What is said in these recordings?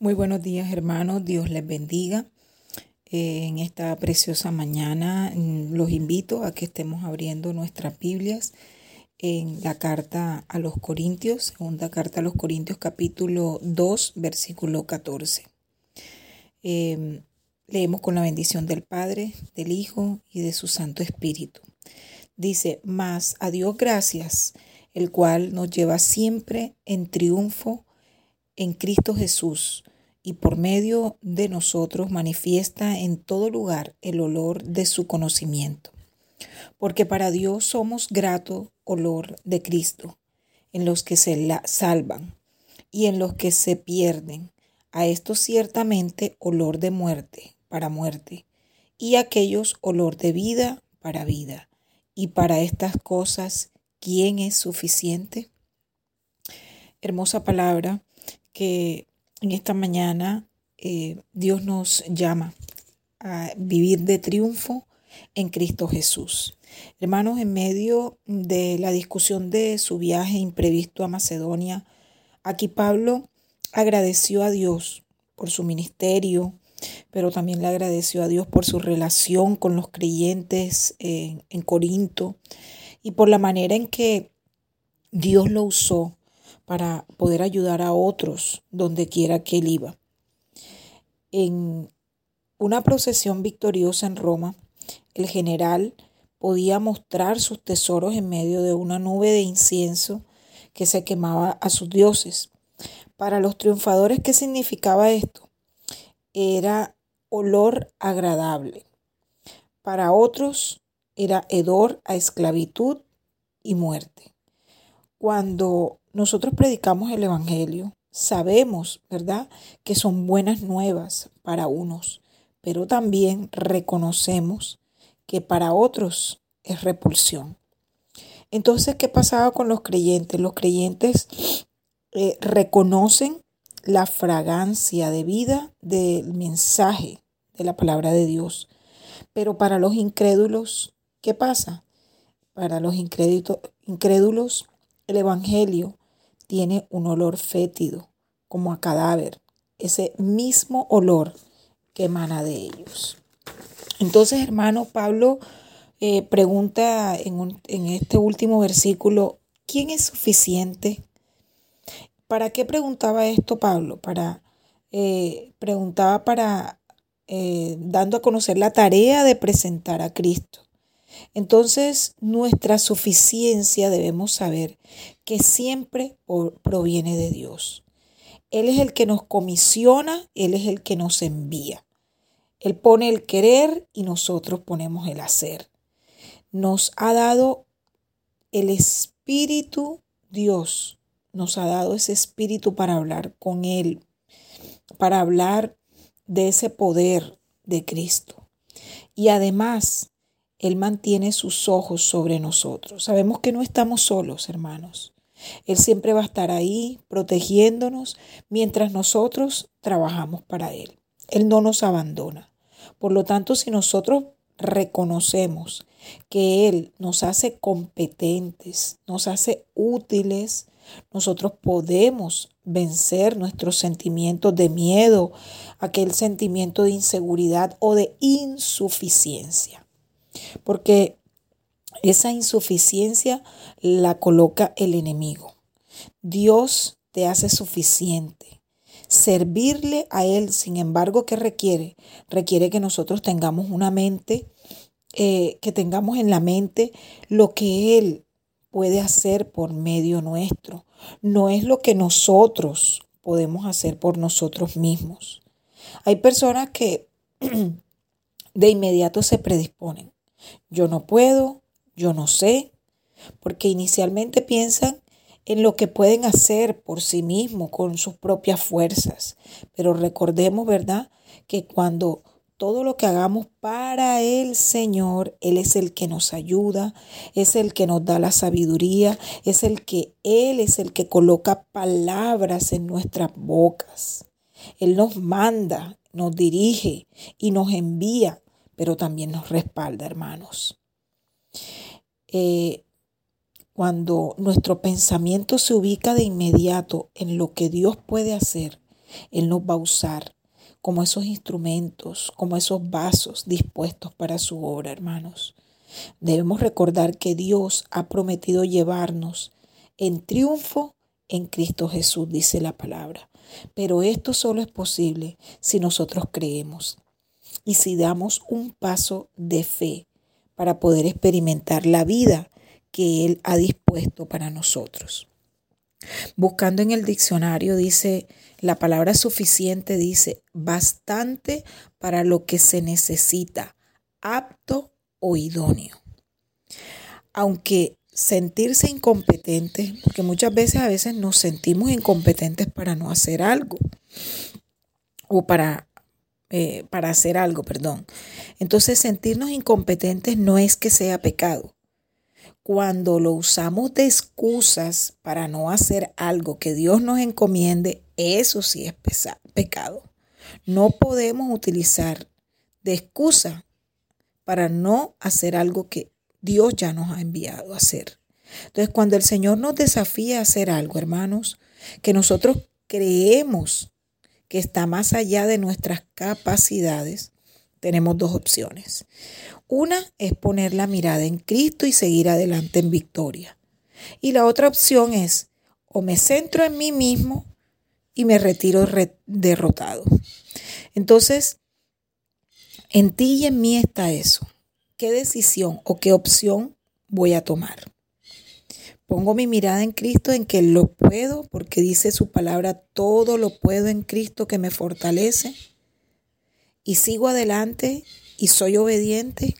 Muy buenos días hermanos, Dios les bendiga. Eh, en esta preciosa mañana mm, los invito a que estemos abriendo nuestras Biblias en la carta a los Corintios, segunda carta a los Corintios capítulo 2, versículo 14. Em, leemos con la bendición del Padre, del Hijo y de su Santo Espíritu. Dice, más a Dios gracias, el cual nos lleva siempre en triunfo en Cristo Jesús y por medio de nosotros manifiesta en todo lugar el olor de su conocimiento. Porque para Dios somos grato olor de Cristo en los que se la salvan y en los que se pierden. A estos ciertamente olor de muerte para muerte y a aquellos olor de vida para vida. Y para estas cosas, ¿quién es suficiente? Hermosa palabra que en esta mañana eh, Dios nos llama a vivir de triunfo en Cristo Jesús. Hermanos, en medio de la discusión de su viaje imprevisto a Macedonia, aquí Pablo agradeció a Dios por su ministerio, pero también le agradeció a Dios por su relación con los creyentes en, en Corinto y por la manera en que Dios lo usó para poder ayudar a otros donde quiera que él iba. En una procesión victoriosa en Roma, el general podía mostrar sus tesoros en medio de una nube de incienso que se quemaba a sus dioses. Para los triunfadores, ¿qué significaba esto? Era olor agradable. Para otros era hedor a esclavitud y muerte. Cuando nosotros predicamos el Evangelio, sabemos, ¿verdad?, que son buenas nuevas para unos, pero también reconocemos que para otros es repulsión. Entonces, ¿qué pasaba con los creyentes? Los creyentes eh, reconocen la fragancia de vida del mensaje de la palabra de Dios. Pero para los incrédulos, ¿qué pasa? Para los incrédulos, el Evangelio tiene un olor fétido, como a cadáver, ese mismo olor que emana de ellos. Entonces, hermano, Pablo eh, pregunta en, este último versículo, ¿quién es suficiente? ¿Para qué preguntaba esto Pablo? Para, eh, preguntaba para, eh, dando a conocer la tarea de presentar a Cristo. Entonces, nuestra suficiencia debemos saber que siempre proviene de Dios. Él es el que nos comisiona, Él es el que nos envía. Él pone el querer y nosotros ponemos el hacer. Nos ha dado el Espíritu Dios, nos ha dado ese Espíritu para hablar con Él, para hablar de ese poder de Cristo. Y además, él mantiene sus ojos sobre nosotros. Sabemos que no estamos solos, hermanos. Él siempre va a estar ahí protegiéndonos mientras nosotros trabajamos para Él. Él no nos abandona. Por lo tanto, si nosotros reconocemos que Él nos hace competentes, nos hace útiles, nosotros podemos vencer nuestros sentimientos de miedo, aquel sentimiento de inseguridad o de insuficiencia porque esa insuficiencia la coloca el enemigo. Dios te hace suficiente. Servirle a Él, sin embargo, ¿qué requiere? Requiere que nosotros tengamos una mente, eh, que tengamos en la mente lo que Él puede hacer por medio nuestro. No es lo que nosotros podemos hacer por nosotros mismos. Hay personas que de inmediato se predisponen yo no puedo, yo no sé, porque inicialmente piensan en lo que pueden hacer por sí mismos con sus propias fuerzas. Pero recordemos, ¿verdad?, que cuando todo lo que hagamos para el Señor, Él es el que nos ayuda, es el que nos da la sabiduría, es el que Él es el que coloca palabras en nuestras bocas. Él nos manda, nos dirige y nos envía pero también nos respalda, hermanos. Eh, cuando nuestro pensamiento se ubica de inmediato en lo que Dios puede hacer, Él nos va a usar como esos instrumentos, como esos vasos dispuestos para su obra, hermanos. Debemos recordar que Dios ha prometido llevarnos en triunfo en Cristo Jesús, dice la palabra. Pero esto solo es posible si nosotros creemos y si damos un paso de fe para poder experimentar la vida que Él ha dispuesto para nosotros. Buscando en el diccionario dice, la palabra suficiente dice, bastante para lo que se necesita, apto o idóneo. Aunque sentirse incompetente, porque muchas veces a veces nos sentimos incompetentes para no hacer algo o para, eh, para hacer algo, perdón. Entonces sentirnos incompetentes no es que sea pecado. Cuando lo usamos de excusas para no hacer algo que Dios nos encomiende, eso sí es pecado. No podemos utilizar de excusa para no hacer algo que Dios ya nos ha enviado a hacer. Entonces, cuando el Señor nos desafía a hacer algo, hermanos, que nosotros creemos que está más allá de nuestras capacidades, tenemos dos opciones. Una es poner la mirada en Cristo y seguir adelante en victoria. Y la otra opción es o me centro en mí mismo y me retiro derrotado. Entonces, en ti y en mí está eso qué decisión o qué opción voy a tomar. Pongo mi mirada en Cristo en que lo puedo, porque dice su palabra, todo lo puedo en Cristo que me fortalece. Y sigo adelante y soy obediente.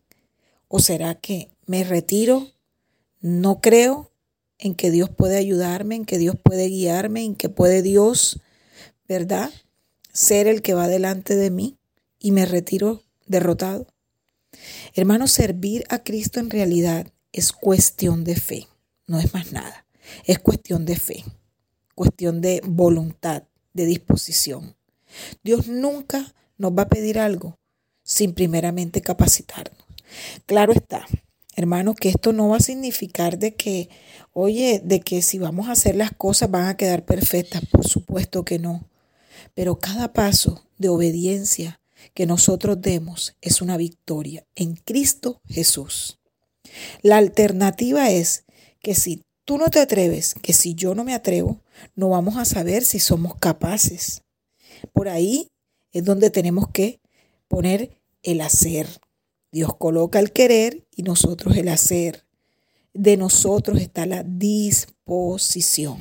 ¿O será que me retiro? No creo en que Dios puede ayudarme, en que Dios puede guiarme, en que puede Dios, ¿verdad? Ser el que va delante de mí y me retiro derrotado. Hermanos, servir a Cristo en realidad es cuestión de fe, no es más nada. Es cuestión de fe, cuestión de voluntad, de disposición. Dios nunca nos va a pedir algo sin primeramente capacitarnos. Claro está, hermanos, que esto no va a significar de que, oye, de que si vamos a hacer las cosas van a quedar perfectas. Por supuesto que no. Pero cada paso de obediencia, que nosotros demos es una victoria en Cristo Jesús. La alternativa es que si tú no te atreves, que si yo no me atrevo, no vamos a saber si somos capaces. Por ahí es donde tenemos que poner el hacer. Dios coloca el querer y nosotros el hacer. De nosotros está la disposición.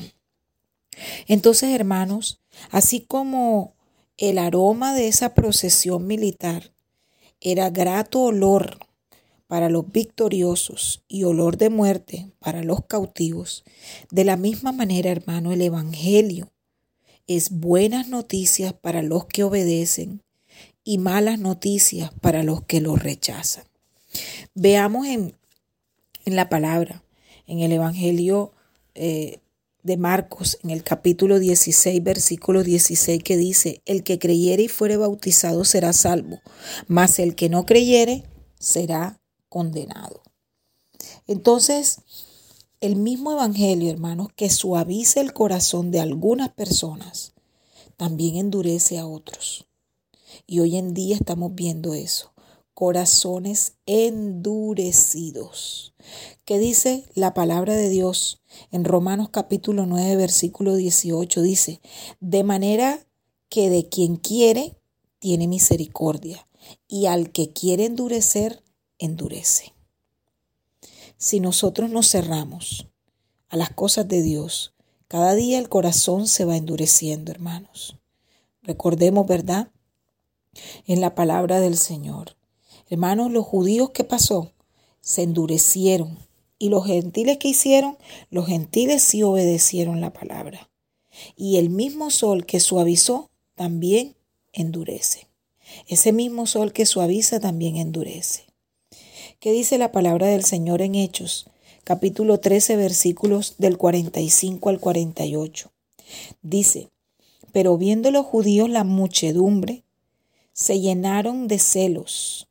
Entonces, hermanos, así como el aroma de esa procesión militar era grato olor para los victoriosos y olor de muerte para los cautivos. De la misma manera, hermano, el Evangelio es buenas noticias para los que obedecen y malas noticias para los que lo rechazan. Veamos en, en la palabra, en el Evangelio eh, de Marcos en el capítulo 16, versículo 16, que dice, el que creyere y fuere bautizado será salvo, mas el que no creyere será condenado. Entonces, el mismo Evangelio, hermanos, que suaviza el corazón de algunas personas, también endurece a otros. Y hoy en día estamos viendo eso corazones endurecidos. ¿Qué dice la palabra de Dios en Romanos capítulo 9, versículo 18? Dice, de manera que de quien quiere, tiene misericordia, y al que quiere endurecer, endurece. Si nosotros nos cerramos a las cosas de Dios, cada día el corazón se va endureciendo, hermanos. Recordemos, ¿verdad? En la palabra del Señor. Hermanos, los judíos, ¿qué pasó? Se endurecieron. Y los gentiles que hicieron, los gentiles sí obedecieron la palabra. Y el mismo sol que suavizó también endurece. Ese mismo sol que suaviza también endurece. ¿Qué dice la palabra del Señor en Hechos? Capítulo 13, versículos del 45 al 48. Dice, pero viendo los judíos la muchedumbre, se llenaron de celos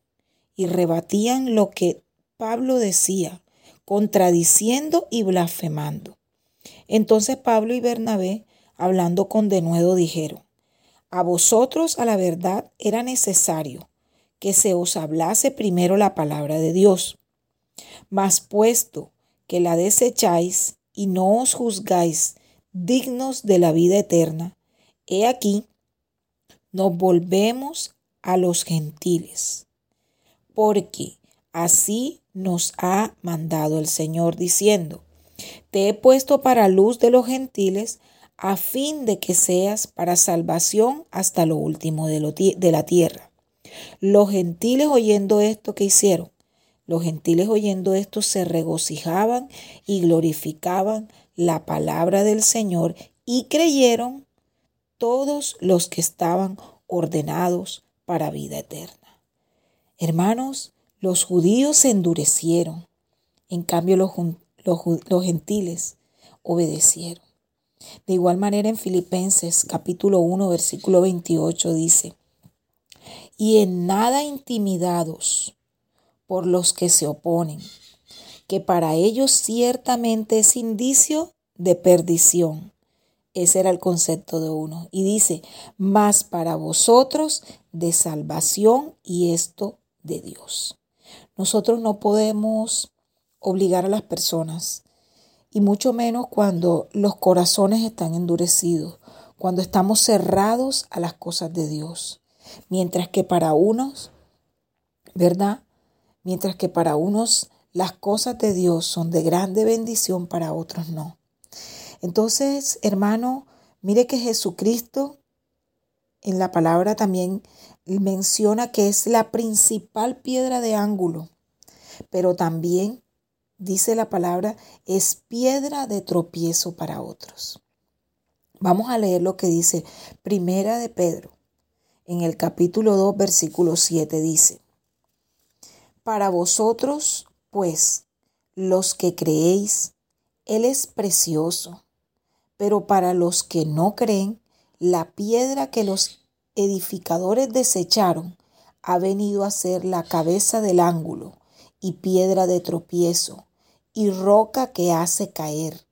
y rebatían lo que Pablo decía, contradiciendo y blasfemando. Entonces Pablo y Bernabé, hablando con denuedo, dijeron, A vosotros a la verdad era necesario que se os hablase primero la palabra de Dios. Mas puesto que la desecháis y no os juzgáis dignos de la vida eterna, he aquí, nos volvemos a los gentiles, porque así nos ha mandado el Señor diciendo, te he puesto para luz de los gentiles, a fin de que seas para salvación hasta lo último de, de la tierra. Los gentiles oyendo esto que hicieron, los gentiles oyendo esto se regocijaban y glorificaban la palabra del Señor y creyeron todos los que estaban ordenados para vida eterna. Hermanos, los judíos se endurecieron, en cambio los, los, gentiles obedecieron. De igual manera en Filipenses capítulo 1 versículo 28 dice, y en nada intimidados por los que se oponen, que para ellos ciertamente es indicio de perdición. Ese era el concepto de uno. Y dice, más para vosotros de salvación y esto de Dios. Nosotros no podemos obligar a las personas, y mucho menos cuando los corazones están endurecidos, cuando estamos cerrados a las cosas de Dios. Mientras que para unos, ¿verdad? Mientras que para unos las cosas de Dios son de grande bendición, para otros no. Entonces, hermano, mire que Jesucristo en la palabra también menciona que es la principal piedra de ángulo, pero también dice la palabra, es piedra de tropiezo para otros. Vamos a leer lo que dice Primera de Pedro. En el capítulo 2, versículo 7 dice, Para vosotros, pues, los que creéis, Él es precioso, pero para los que no creen, la piedra que los edificadores desecharon ha venido a ser la cabeza del ángulo y piedra de tropiezo y roca que hace caer,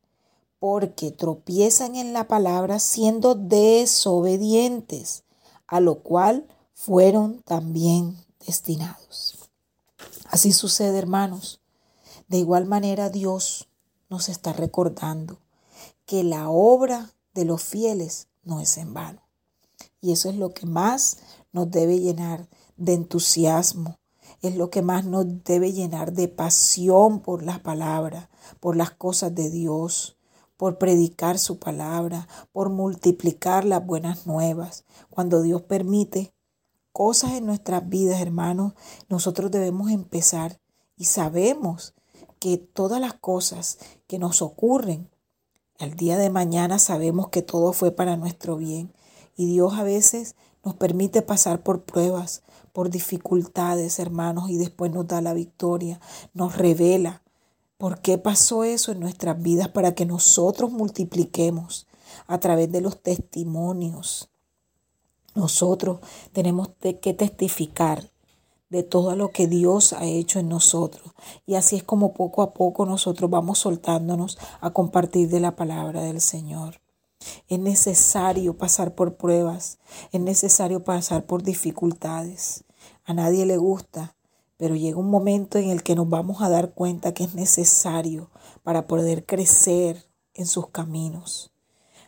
porque tropiezan en la palabra siendo desobedientes, a lo cual fueron también destinados. Así sucede, hermanos. De igual manera Dios nos está recordando que la obra de los fieles no es en vano. Y eso es lo que más nos debe llenar de entusiasmo, es lo que más nos debe llenar de pasión por la palabra, por las cosas de Dios, por predicar su palabra, por multiplicar las buenas nuevas. Cuando Dios permite cosas en nuestras vidas, hermanos, nosotros debemos empezar y sabemos que todas las cosas que nos ocurren, el día de mañana sabemos que todo fue para nuestro bien. Y Dios a veces nos permite pasar por pruebas, por dificultades, hermanos, y después nos da la victoria, nos revela por qué pasó eso en nuestras vidas para que nosotros multipliquemos a través de los testimonios. Nosotros tenemos que testificar de todo lo que Dios ha hecho en nosotros. Y así es como poco a poco nosotros vamos soltándonos a compartir de la palabra del Señor. Es necesario pasar por pruebas, es necesario pasar por dificultades. A nadie le gusta, pero llega un momento en el que nos vamos a dar cuenta que es necesario para poder crecer en sus caminos,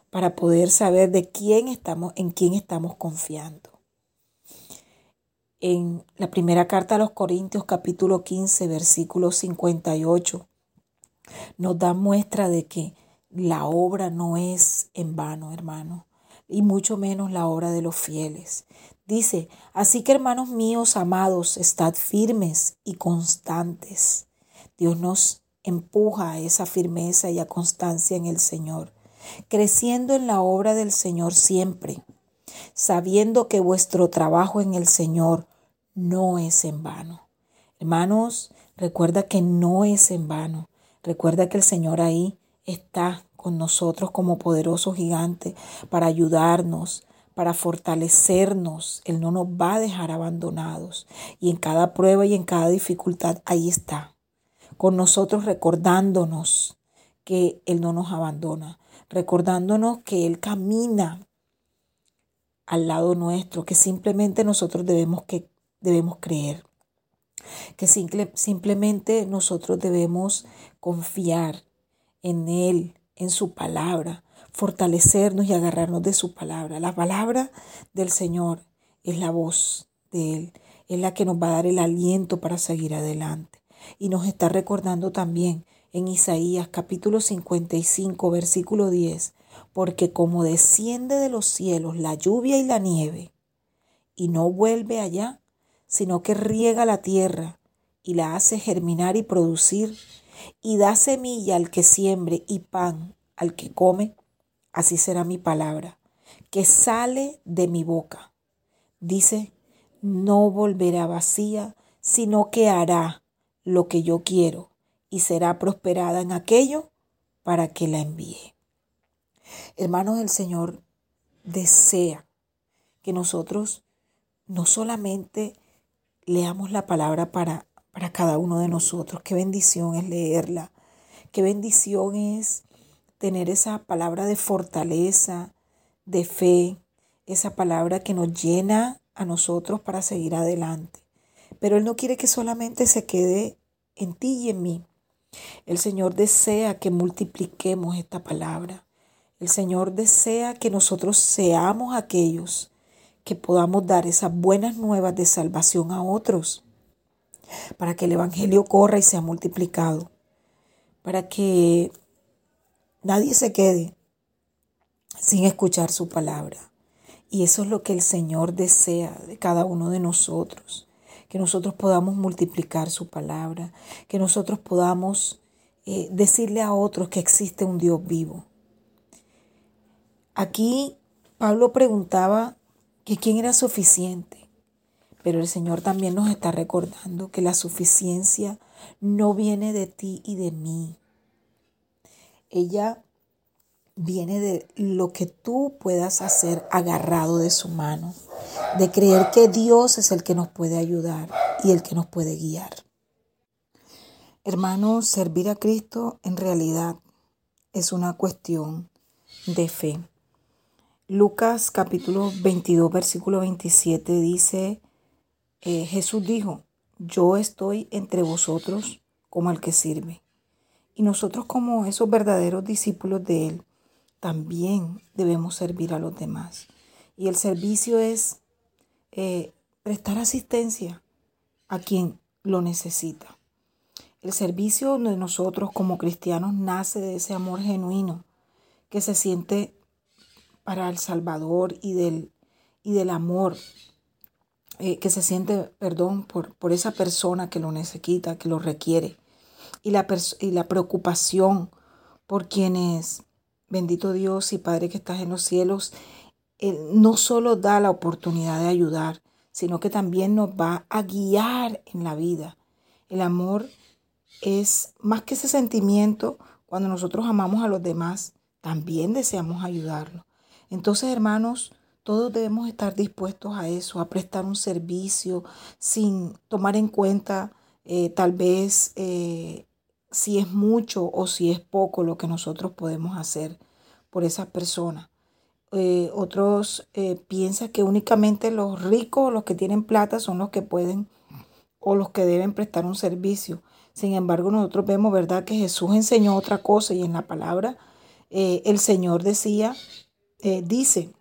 para poder saber de quién estamos, en quién estamos confiando. En la primera carta a los Corintios capítulo 15 versículo 58 nos da muestra de que la obra no es en vano, hermano, y mucho menos la obra de los fieles. Dice, así que hermanos míos amados, estad firmes y constantes. Dios nos empuja a esa firmeza y a constancia en el Señor, creciendo en la obra del Señor siempre, sabiendo que vuestro trabajo en el Señor no es en vano. Hermanos, recuerda que no es en vano. Recuerda que el Señor ahí está con nosotros como poderoso gigante para ayudarnos, para fortalecernos. Él no nos va a dejar abandonados. Y en cada prueba y en cada dificultad, ahí está. Con nosotros recordándonos que Él no nos abandona, recordándonos que Él camina al lado nuestro, que simplemente nosotros debemos, que, debemos creer, que simplemente nosotros debemos confiar en Él, en su palabra, fortalecernos y agarrarnos de su palabra. La palabra del Señor es la voz de Él, es la que nos va a dar el aliento para seguir adelante. Y nos está recordando también en Isaías capítulo 55, versículo 10, porque como desciende de los cielos la lluvia y la nieve, y no vuelve allá, sino que riega la tierra y la hace germinar y producir, y da semilla al que siembre y pan al que come, así será mi palabra, que sale de mi boca. Dice, no volverá vacía, sino que hará lo que yo quiero y será prosperada en aquello para que la envíe. Hermanos, el Señor desea que nosotros no solamente leamos la palabra para, para cada uno de nosotros, qué bendición es leerla, qué bendición es tener esa palabra de fortaleza, de fe, esa palabra que nos llena a nosotros para seguir adelante. Pero Él no quiere que solamente se quede en ti y en mí. El Señor desea que multipliquemos esta palabra. El Señor desea que nosotros seamos aquellos que podamos dar esas buenas nuevas de salvación a otros, para que el Evangelio corra y sea multiplicado, para que nadie se quede sin escuchar su palabra. Y eso es lo que el Señor desea de cada uno de nosotros, que nosotros podamos multiplicar su palabra, que nosotros podamos eh, decirle a otros que existe un Dios vivo. Aquí Pablo preguntaba que quién era suficiente, pero el Señor también nos está recordando que la suficiencia no viene de ti y de mí. Ella viene de lo que tú puedas hacer agarrado de su mano, de creer que Dios es el que nos puede ayudar y el que nos puede guiar. Hermanos, servir a Cristo en realidad es una cuestión de fe. Lucas capítulo 22, versículo 27 dice, eh, Jesús dijo, yo estoy entre vosotros como el que sirve. Y nosotros como esos verdaderos discípulos de Él, también debemos servir a los demás. Y el servicio es eh, prestar asistencia a quien lo necesita. El servicio de nosotros como cristianos nace de ese amor genuino que se siente para el Salvador y del, y del amor eh, que se siente, perdón, por, por, esa persona que lo necesita, que lo requiere. Y la, y la preocupación por quienes, bendito Dios y Padre que estás en los cielos, no solo da la oportunidad de ayudar, sino que también nos va a guiar en la vida. El amor es más que ese sentimiento, cuando nosotros amamos a los demás, también deseamos ayudarlos. Entonces, hermanos, todos debemos estar dispuestos a eso, a prestar un servicio sin tomar en cuenta eh, tal vez eh, si es mucho o si es poco lo que nosotros podemos hacer por esa persona. Eh, otros piensan que únicamente los ricos, los que tienen plata, son los que pueden o los que deben prestar un servicio. Sin embargo, nosotros vemos, ¿verdad?, que Jesús enseñó otra cosa y en la palabra eh, el Señor decía, eh, dice,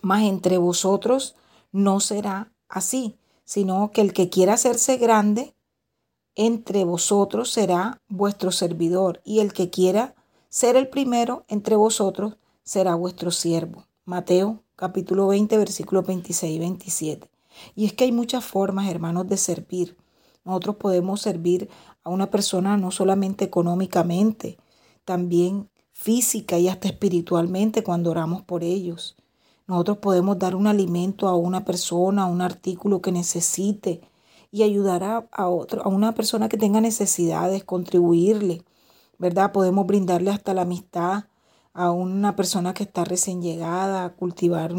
mas entre vosotros no será así, sino que el que quiera hacerse grande, entre vosotros será vuestro servidor, y el que quiera ser el primero entre vosotros será vuestro siervo. Mateo capítulo 20, versículos 26 y 27. Y es que hay muchas formas, hermanos, de servir. Nosotros podemos servir a una persona no solamente económicamente, también física y hasta espiritualmente cuando oramos por ellos. Nosotros podemos dar un alimento a una persona, un artículo que necesite y ayudar a, otro, a una persona que tenga necesidades, contribuirle, ¿verdad? Podemos brindarle hasta la amistad a una persona que está recién llegada, cultivar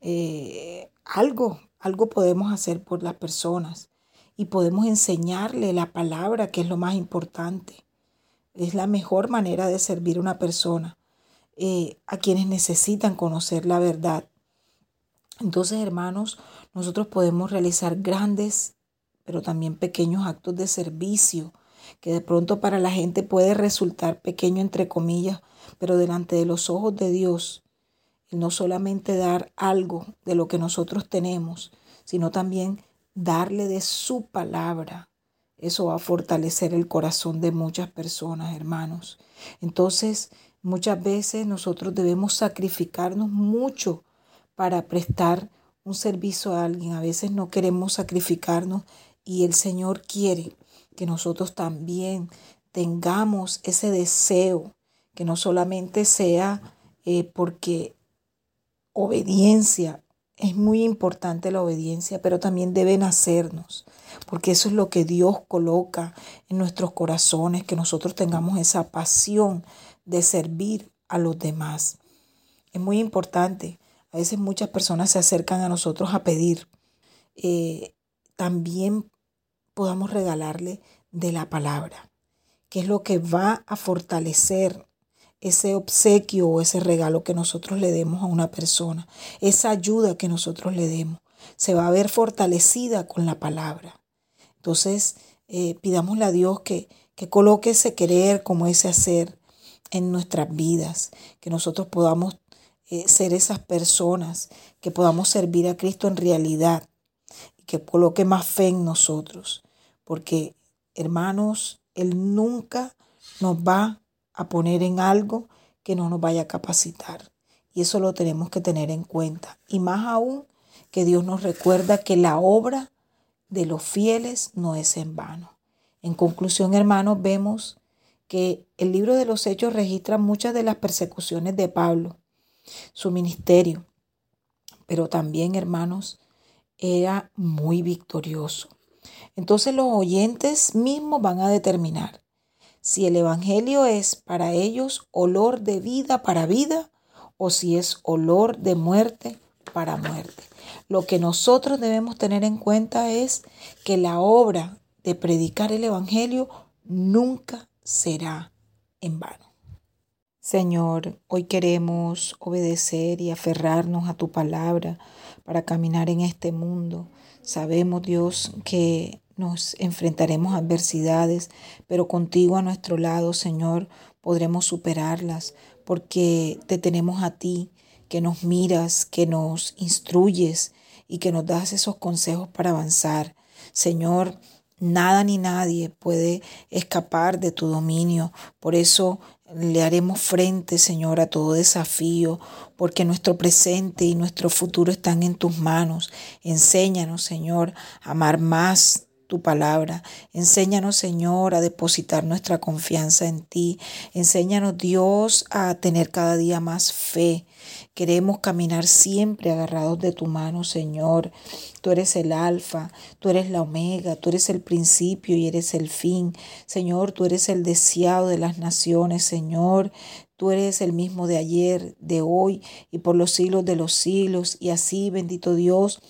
eh, algo, algo podemos hacer por las personas y podemos enseñarle la palabra, que es lo más importante. Es la mejor manera de servir a una persona, eh, a quienes necesitan conocer la verdad. Entonces, hermanos, nosotros podemos realizar grandes, pero también pequeños actos de servicio, que de pronto para la gente puede resultar pequeño entre comillas, pero delante de los ojos de Dios, no solamente dar algo de lo que nosotros tenemos, sino también darle de su palabra. Eso va a fortalecer el corazón de muchas personas, hermanos. Entonces, muchas veces nosotros debemos sacrificarnos mucho para prestar un servicio a alguien. A veces no queremos sacrificarnos y el Señor quiere que nosotros también tengamos ese deseo, que no solamente sea eh, porque obediencia, es muy importante la obediencia, pero también deben hacernos, porque eso es lo que Dios coloca en nuestros corazones, que nosotros tengamos esa pasión de servir a los demás. Es muy importante a veces muchas personas se acercan a nosotros a pedir. Eh, también podamos regalarle de la palabra, que es lo que va a fortalecer ese obsequio o ese regalo que nosotros le demos a una persona, esa ayuda que nosotros le demos, se va a ver fortalecida con la palabra. Entonces, eh, pidámosle a Dios que, que coloque ese querer como ese hacer en nuestras vidas, que nosotros podamos eh, ser esas personas que podamos servir a Cristo en realidad y que coloque más fe en nosotros. Porque, hermanos, Él nunca nos va a poner en algo que no nos vaya a capacitar. Y eso lo tenemos que tener en cuenta. Y más aún que Dios nos recuerda que la obra de los fieles no es en vano. En conclusión, hermanos, vemos que el libro de los Hechos registra muchas de las persecuciones de Pablo su ministerio. Pero también, hermanos, era muy victorioso. Entonces los oyentes mismos van a determinar si el Evangelio es para ellos olor de vida para vida o si es olor de muerte para muerte. Lo que nosotros debemos tener en cuenta es que la obra de predicar el Evangelio nunca será en vano. Señor, hoy queremos obedecer y aferrarnos a tu palabra para caminar en este mundo. Sabemos, Dios, que nos enfrentaremos a adversidades, pero contigo a nuestro lado, Señor, podremos superarlas porque te tenemos a ti, que nos miras, que nos instruyes y que nos das esos consejos para avanzar. Señor, Nada ni nadie puede escapar de tu dominio. Por eso le haremos frente, Señor, a todo desafío, porque nuestro presente y nuestro futuro están en tus manos. Enséñanos, Señor, a amar más tu palabra. Enséñanos, Señor, a depositar nuestra confianza en ti. Enséñanos, Dios, a tener cada día más fe. Queremos caminar siempre agarrados de tu mano, Señor. Tú eres el alfa, tú eres la omega, tú eres el principio y eres el fin. Señor, tú eres el deseado de las naciones, Señor. Tú eres el mismo de ayer, de hoy y por los siglos de los siglos. Y así, bendito Dios,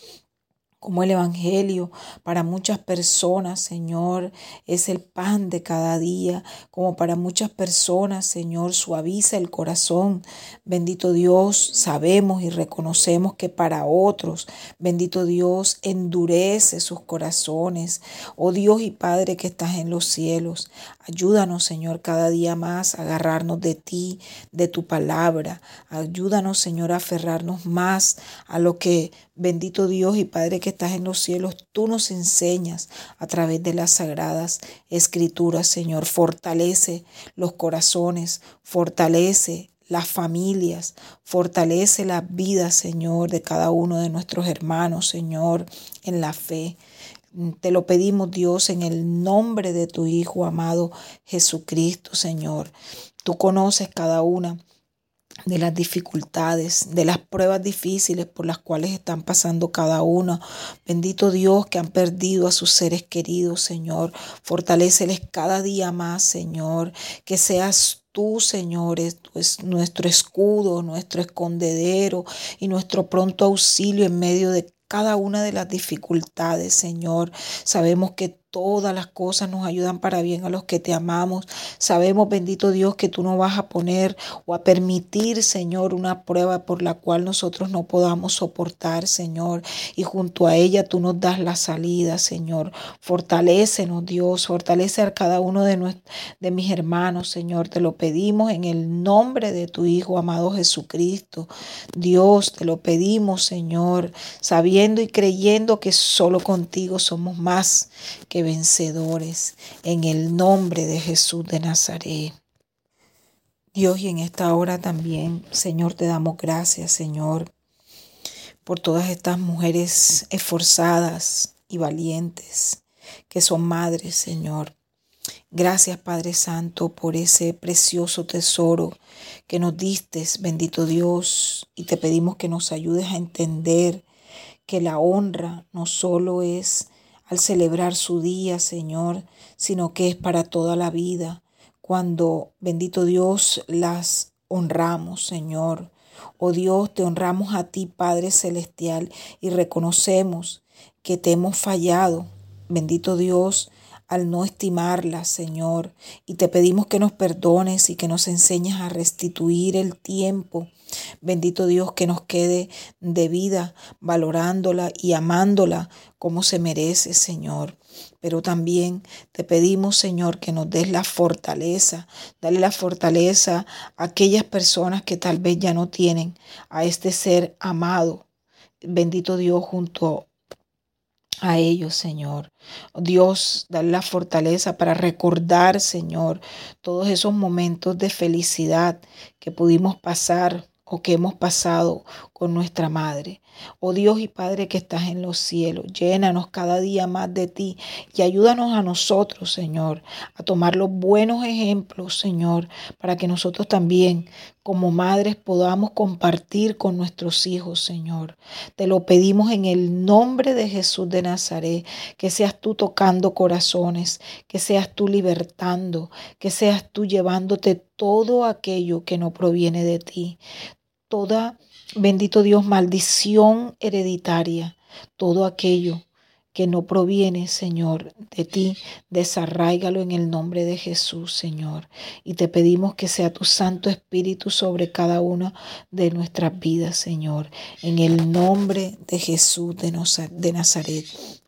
como el Evangelio para muchas personas, Señor, es el pan de cada día, como para muchas personas, Señor, suaviza el corazón. Bendito Dios, sabemos y reconocemos que para otros, bendito Dios, endurece sus corazones. Oh Dios y Padre que estás en los cielos, ayúdanos, Señor, cada día más a agarrarnos de ti, de tu palabra. Ayúdanos, Señor, a aferrarnos más a lo que Bendito Dios y Padre que estás en los cielos, tú nos enseñas a través de las sagradas escrituras, Señor. Fortalece los corazones, fortalece las familias, fortalece la vida, Señor, de cada uno de nuestros hermanos, Señor, en la fe. Te lo pedimos, Dios, en el nombre de tu Hijo amado Jesucristo, Señor. Tú conoces cada una de las dificultades, de las pruebas difíciles por las cuales están pasando cada uno. Bendito Dios que han perdido a sus seres queridos, Señor. Fortaléceles cada día más, Señor. Que seas tú, Señor, es nuestro escudo, nuestro escondedero y nuestro pronto auxilio en medio de cada una de las dificultades, Señor. Sabemos que todas las cosas nos ayudan para bien a los que te amamos. Sabemos, bendito Dios, que tú no vas a poner o a permitir, Señor, una prueba por la cual nosotros no podamos soportar, Señor. Y junto a ella tú nos das la salida, Señor. Fortalécenos, Dios. Fortalece a cada uno de, de mis hermanos, Señor. Te lo pedimos en el nombre de tu Hijo, amado Jesucristo. Dios, te lo pedimos, Señor, sabiendo y creyendo que solo contigo somos más que vencedores. En el nombre de Jesús de Nazaret. Dios, y en esta hora también, Señor, te damos gracias, Señor, por todas estas mujeres esforzadas y valientes que son madres, Señor. Gracias, Padre Santo, por ese precioso tesoro que nos diste, bendito Dios, y te pedimos que nos ayudes a entender que la honra no solo es al celebrar su día, Señor, sino que es para toda la vida. Cuando, bendito Dios, las honramos, Señor. Oh Dios, te honramos a ti, Padre Celestial, y reconocemos que te hemos fallado. Bendito Dios, al no estimarla, Señor, y te pedimos que nos perdones y que nos enseñes a restituir el tiempo. Bendito Dios que nos quede de vida valorándola y amándola como se merece, Señor. Pero también te pedimos, Señor, que nos des la fortaleza, dale la fortaleza a aquellas personas que tal vez ya no tienen a este ser amado. Bendito Dios junto a ellos, Señor. Dios, dale la fortaleza para recordar, Señor, todos esos momentos de felicidad que pudimos pasar o que hemos pasado con nuestra Madre. Oh Dios y Padre que estás en los cielos, llénanos cada día más de ti y ayúdanos a nosotros, Señor, a tomar los buenos ejemplos, Señor, para que nosotros también como madres podamos compartir con nuestros hijos, Señor. Te lo pedimos en el nombre de Jesús de Nazaret, que seas tú tocando corazones, que seas tú libertando, que seas tú llevándote todo aquello que no proviene de ti. Toda Bendito Dios, maldición hereditaria, todo aquello que no proviene, Señor, de ti, desarráigalo en el nombre de Jesús, Señor. Y te pedimos que sea tu Santo Espíritu sobre cada una de nuestras vidas, Señor, en el nombre de Jesús de Nazaret.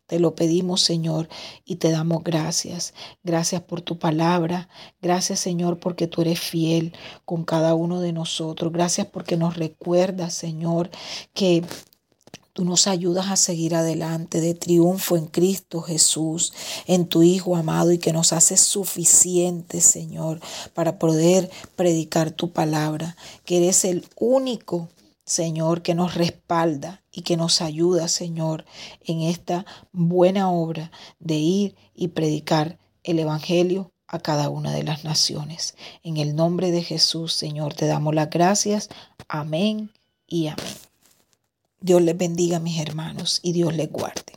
Te lo pedimos, Señor, y te damos gracias. Gracias por tu palabra. Gracias, Señor, porque tú eres fiel con cada uno de nosotros. Gracias porque nos recuerdas, Señor, que Tú nos ayudas a seguir adelante de triunfo en Cristo Jesús, en tu Hijo amado, y que nos haces suficientes, Señor, para poder predicar tu palabra, que eres el único Señor, que nos respalda y que nos ayuda, Señor, en esta buena obra de ir y predicar el Evangelio a cada una de las naciones. En el nombre de Jesús, Señor, te damos las gracias. Amén y amén. Dios les bendiga, mis hermanos, y Dios les guarde.